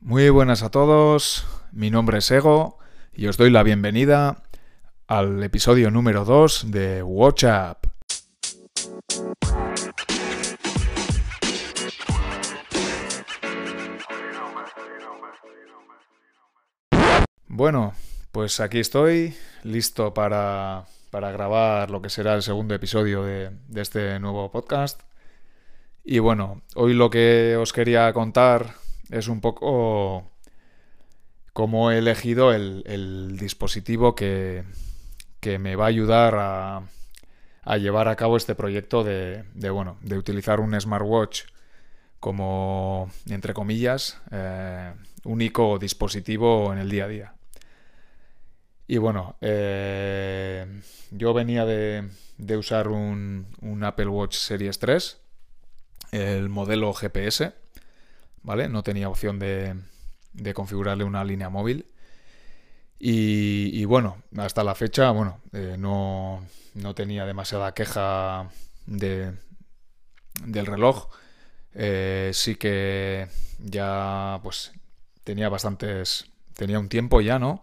Muy buenas a todos, mi nombre es Ego y os doy la bienvenida al episodio número 2 de Watch Up. Bueno, pues aquí estoy, listo para, para grabar lo que será el segundo episodio de, de este nuevo podcast. Y bueno, hoy lo que os quería contar es un poco cómo he elegido el, el dispositivo que, que, me va a ayudar a, a, llevar a cabo este proyecto de, de, bueno, de utilizar un smartwatch como, entre comillas, eh, único dispositivo en el día a día. Y bueno, eh, yo venía de, de usar un, un, Apple Watch Series 3, el modelo GPS, ¿vale? No tenía opción de, configurarle una línea móvil. Y, y, bueno, hasta la fecha, bueno, eh, no, no, tenía demasiada queja de, del reloj. Eh, sí que ya, pues, tenía bastantes, tenía un tiempo ya, ¿no?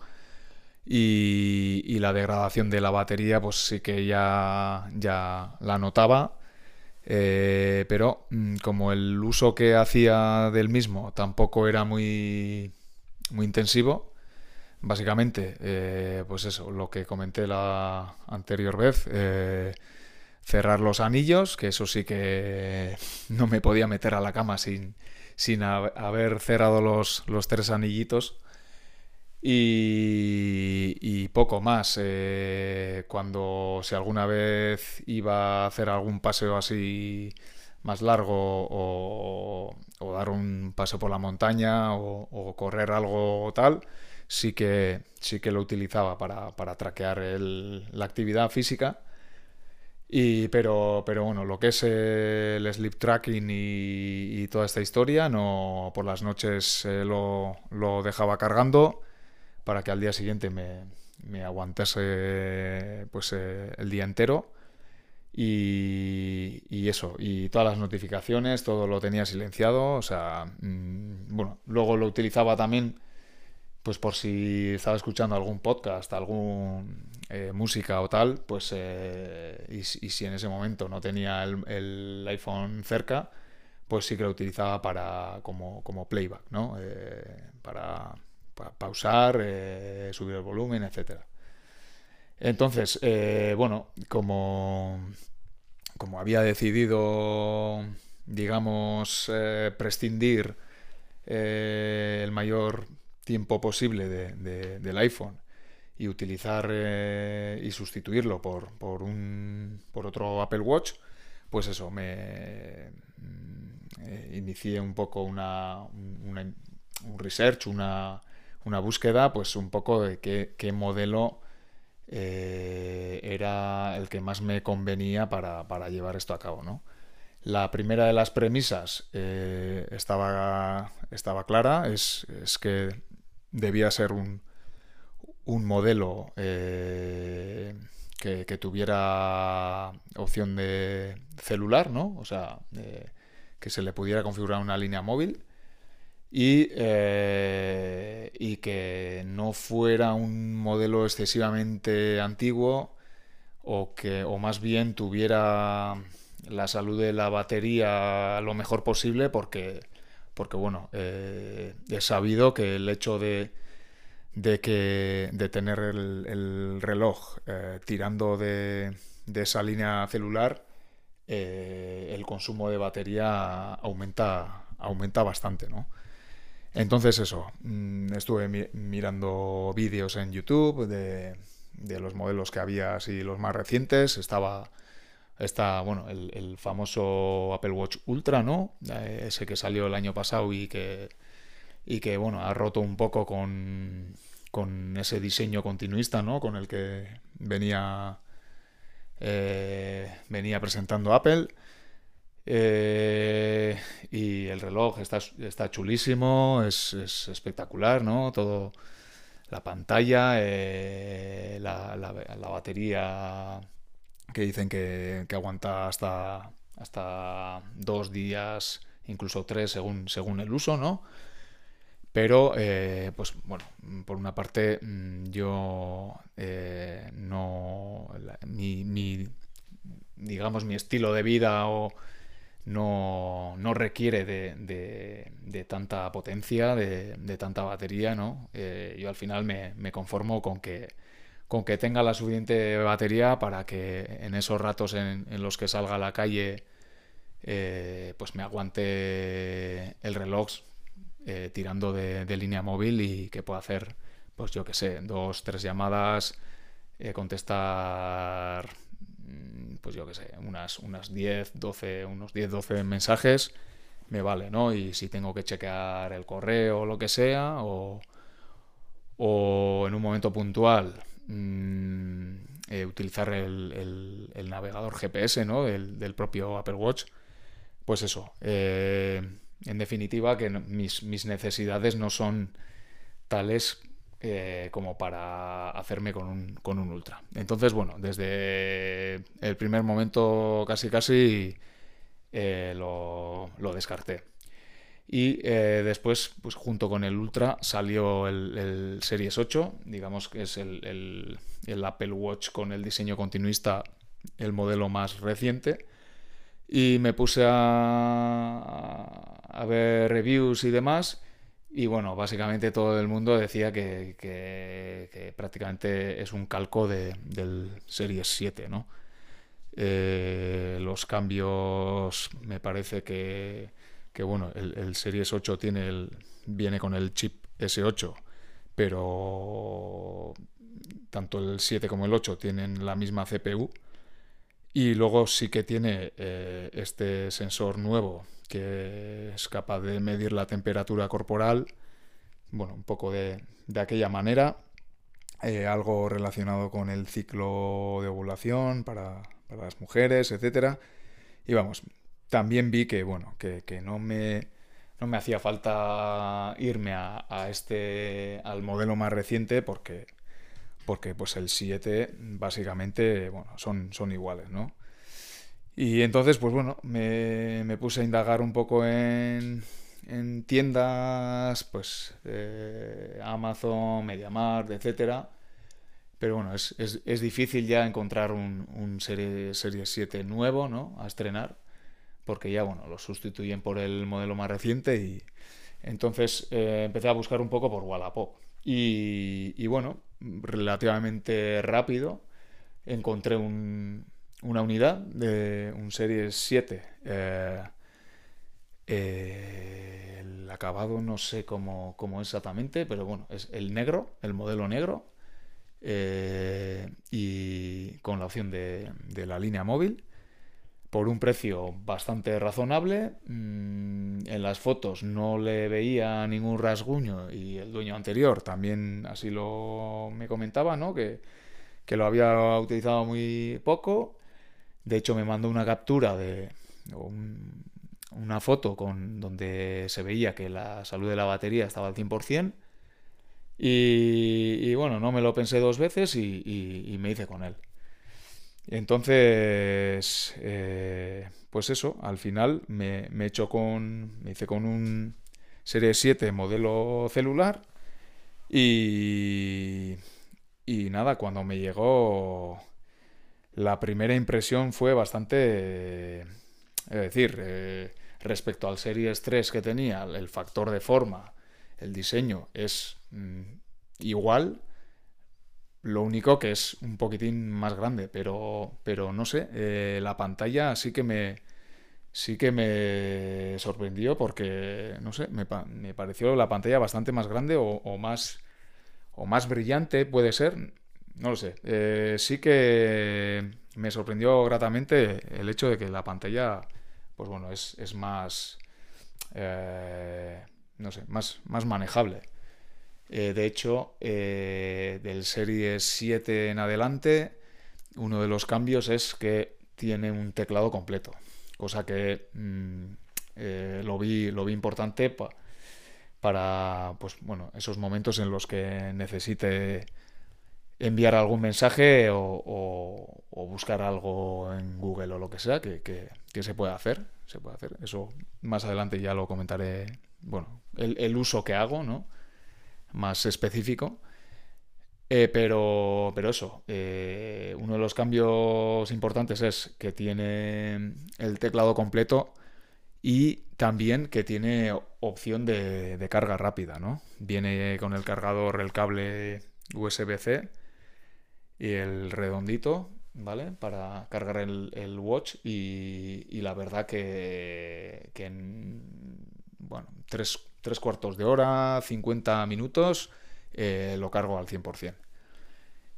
Y, y, la degradación de la batería, pues sí que ya, ya la notaba. Eh, pero mm, como el uso que hacía del mismo tampoco era muy, muy intensivo, básicamente, eh, pues eso, lo que comenté la anterior vez, eh, cerrar los anillos, que eso sí que no me podía meter a la cama sin, sin haber cerrado los, los tres anillitos. Y, poco más. Eh, cuando si alguna vez iba a hacer algún paseo así más largo o, dar un paso por la montaña o, correr algo tal, sí que, sí que lo utilizaba para, para traquear la actividad física. Y, pero, pero bueno, lo que es el sleep tracking y, y toda esta historia, no por las noches eh, lo, lo dejaba cargando para que al día siguiente me, me aguantase pues, eh, el día entero. Y, y, eso, y todas las notificaciones, todo lo tenía silenciado. O sea, mmm, bueno, luego lo utilizaba también, pues por si estaba escuchando algún podcast, algún eh, música o tal, pues eh, y, y, si en ese momento no tenía el, iPhone cerca, pues sí que lo utilizaba para como, como playback, ¿no? Para pa pausar, eh, subir el volumen, etc. Entonces, eh, bueno, como, como había decidido, digamos, eh, prescindir el mayor tiempo posible de, de, del iPhone y utilizar y sustituirlo por, por, un, por otro Apple Watch, pues eso, me mm, inicié un poco una, una, un research, una, una búsqueda, pues un poco de qué, modelo eh, era el que más me convenía para, para, llevar esto a cabo, ¿no? La primera de las premisas eh, estaba, estaba clara, es, es, que debía ser un, un modelo eh, que, que, tuviera opción de celular, ¿no? O sea, que se le pudiera configurar una línea móvil y, eh, y, que no fuera un modelo excesivamente antiguo o que o más bien tuviera la salud de la batería lo mejor posible porque porque bueno eh, he sabido que el hecho de, de que de tener el, el reloj eh, tirando de, de, esa línea celular eh, el consumo de batería aumenta aumenta bastante no entonces eso, mm, estuve mirando vídeos en YouTube de, los modelos que había, así los más recientes. Estaba, bueno, el, el, famoso Apple Watch Ultra, ¿no? Eh, ese que salió el año pasado y que, y que bueno, ha roto un poco con, con ese diseño continuista, ¿no? Con el que venía, eh, venía presentando Apple. Eh, y el reloj está, está chulísimo, es, es, espectacular, ¿no? Todo, la pantalla, eh, la, la, la, batería que dicen que, que, aguanta hasta, hasta dos días, incluso tres según, según el uso, ¿no? Pero, pues bueno, por una parte, mm, yo no. mi, digamos, mi estilo de vida o no, no requiere de, de, tanta potencia, de, de, tanta batería, ¿no? Eh, yo al final me, me, conformo con que, con que tenga la suficiente batería para que en esos ratos en, los que salga a la calle eh, pues me aguante el reloj eh, tirando de, línea móvil y que pueda hacer, pues yo que sé, dos, tres llamadas, contestar pues yo qué sé, unas, unas 10, 12, unos 10, 12 mensajes, me vale, ¿no? Y si tengo que chequear el correo o lo que sea, o, o en un momento puntual mmm, eh, utilizar el, el, navegador GPS, ¿no? Del, del, propio Apple Watch, pues eso. Eh, en definitiva, que mis, mis necesidades no son tales eh, como para hacerme con un, con un, ultra. Entonces, bueno, desde el primer momento casi casi eh, lo, descarté. Y eh, después, pues junto con el Ultra, salió el, Series 8, digamos que es el, el, Apple Watch con el diseño continuista, el modelo más reciente. Y me puse a, a ver reviews y demás. Y bueno, básicamente todo el mundo decía que, prácticamente es un calco del Series 7, ¿no? Eh, los cambios me parece que, bueno, el, Series 8 tiene el, viene con el chip S8, pero tanto el 7 como el 8 tienen la misma CPU. Y luego sí que tiene eh, este sensor nuevo que es capaz de medir la temperatura corporal, bueno, un poco de, aquella manera, eh, algo relacionado con el ciclo de ovulación para, las mujeres, etcétera. Y vamos, también vi que, bueno, que, no me no me hacía falta irme a, este al modelo más reciente porque porque pues el 7 básicamente bueno son, son iguales no y entonces, pues bueno, me, puse a indagar un poco en, en tiendas, pues eh, Amazon, MediaMarkt, etcétera. Pero bueno, es, es, difícil ya encontrar un, un serie, serie 7 nuevo, ¿no? A estrenar, porque ya, bueno, lo sustituyen por el modelo más reciente y entonces eh, empecé a buscar un poco por Wallapop. Y, y bueno, relativamente rápido encontré un, una unidad de un Series 7. Eh, eh, el acabado no sé cómo, cómo, exactamente, pero bueno, es el negro, el modelo negro. Eh, y con la opción de, la línea móvil por un precio bastante razonable. Mm, en las fotos no le veía ningún rasguño y el dueño anterior también así lo me comentaba, ¿no? Que, que lo había utilizado muy poco de hecho, me mandó una captura de una foto con donde se veía que la salud de la batería estaba al 100%. Y, y bueno, no me lo pensé dos veces y, me hice con él. Entonces, eh, pues eso, al final me, me, con, me hice con un Serie 7 modelo celular y, y nada, cuando me llegó la primera impresión fue bastante... es decir, eh, respecto al Series 3 que tenía, el factor de forma, el diseño es mm, igual, lo único que es un poquitín más grande, pero, pero no sé, eh, la pantalla sí que me sí que me sorprendió porque, no sé, me, pareció la pantalla bastante más grande o, más, o más brillante, puede ser no lo sé. Eh, sí que me sorprendió gratamente el hecho de que la pantalla, pues bueno, es, más, eh, no sé, más, más manejable. Eh, de hecho, del Series 7 en adelante, uno de los cambios es que tiene un teclado completo, cosa que mm, lo, vi, lo vi importante para, pues bueno, esos momentos en los que necesite enviar algún mensaje o, buscar algo en Google o lo que sea que, se pueda hacer. Se puede hacer. Eso más adelante ya lo comentaré. Bueno, el, uso que hago, ¿no? más específico. Eh, pero, pero eso, eh, uno de los cambios importantes es que tiene el teclado completo y también que tiene opción de, de carga rápida, ¿no? Viene con el cargador, el cable USB-C y el redondito, ¿vale? Para cargar el, watch y, la verdad que, en, bueno, tres, cuartos de hora, 50 minutos, eh, lo cargo al 100%.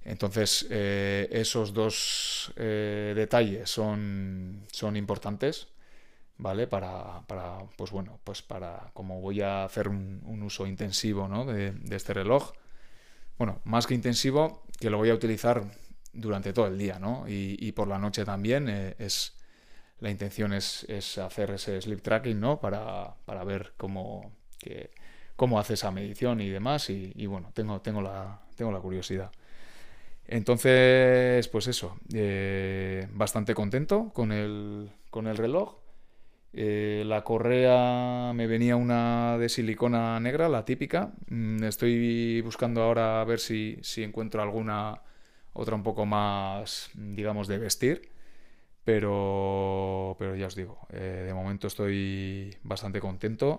Entonces, eh, esos dos eh, detalles son, son importantes, ¿vale? Para, pues bueno, pues para, como voy a hacer un, uso intensivo de, de este reloj, bueno, más que intensivo, que lo voy a utilizar durante todo el día, ¿no? Y, por la noche también eh, es la intención es, hacer ese sleep tracking, ¿no? Para, ver cómo, cómo hace esa medición y demás. Y, bueno, tengo, tengo, la, tengo la curiosidad. Entonces, pues eso, eh, bastante contento con el, con el reloj. Eh, la correa me venía una de silicona negra, la típica. Mm, estoy buscando ahora a ver si, si encuentro alguna otra un poco más, digamos, de vestir. Pero, pero ya os digo, eh, de momento estoy bastante contento.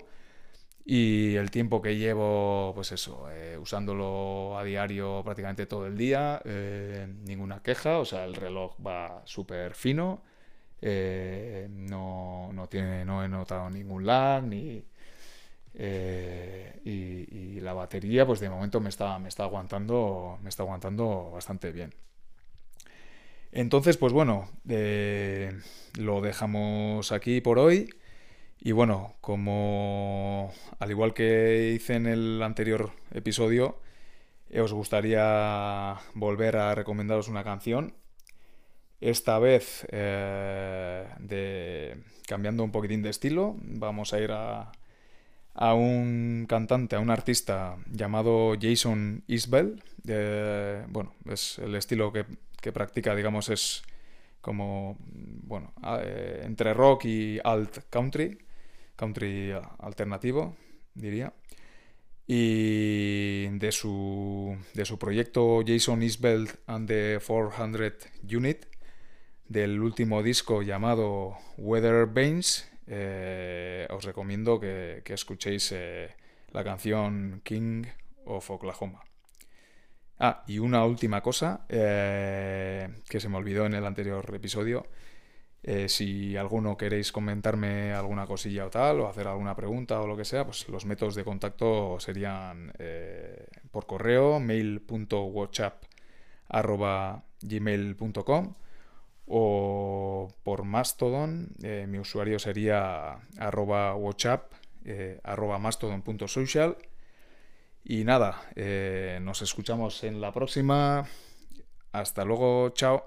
Y el tiempo que llevo, pues eso, eh, usándolo a diario prácticamente todo el día, ninguna queja, o sea, el reloj va súper fino, no, no, tiene, no he notado ningún lag, ni, eh, y, la batería, pues de momento me está, me está aguantando, me está aguantando bastante bien. Entonces, pues bueno, eh, lo dejamos aquí por hoy. Y bueno, como al igual que hice en el anterior episodio, eh, os gustaría volver a recomendaros una canción. Esta vez, de, cambiando un poquitín de estilo, vamos a ir a, a un cantante, a un artista llamado Jason Isbell. bueno, es el estilo que, practica, digamos, es como, bueno, eh, entre rock y alt country, country alternativo, diría. Y de su, de su proyecto Jason Isbell and the 400 Unit, del último disco llamado Weather Banes, eh, os recomiendo que, escuchéis eh, la canción King of Oklahoma. Ah, y una última cosa eh, que se me olvidó en el anterior episodio. si alguno queréis comentarme alguna cosilla o tal, o hacer alguna pregunta o lo que sea, pues los métodos de contacto serían por correo, mail.whatsapp.gmail.com o por Mastodon. Eh, mi usuario sería arroba whatsapp, eh, arroba mastodon.social. Y nada, eh, nos escuchamos en la próxima. Hasta luego, chao.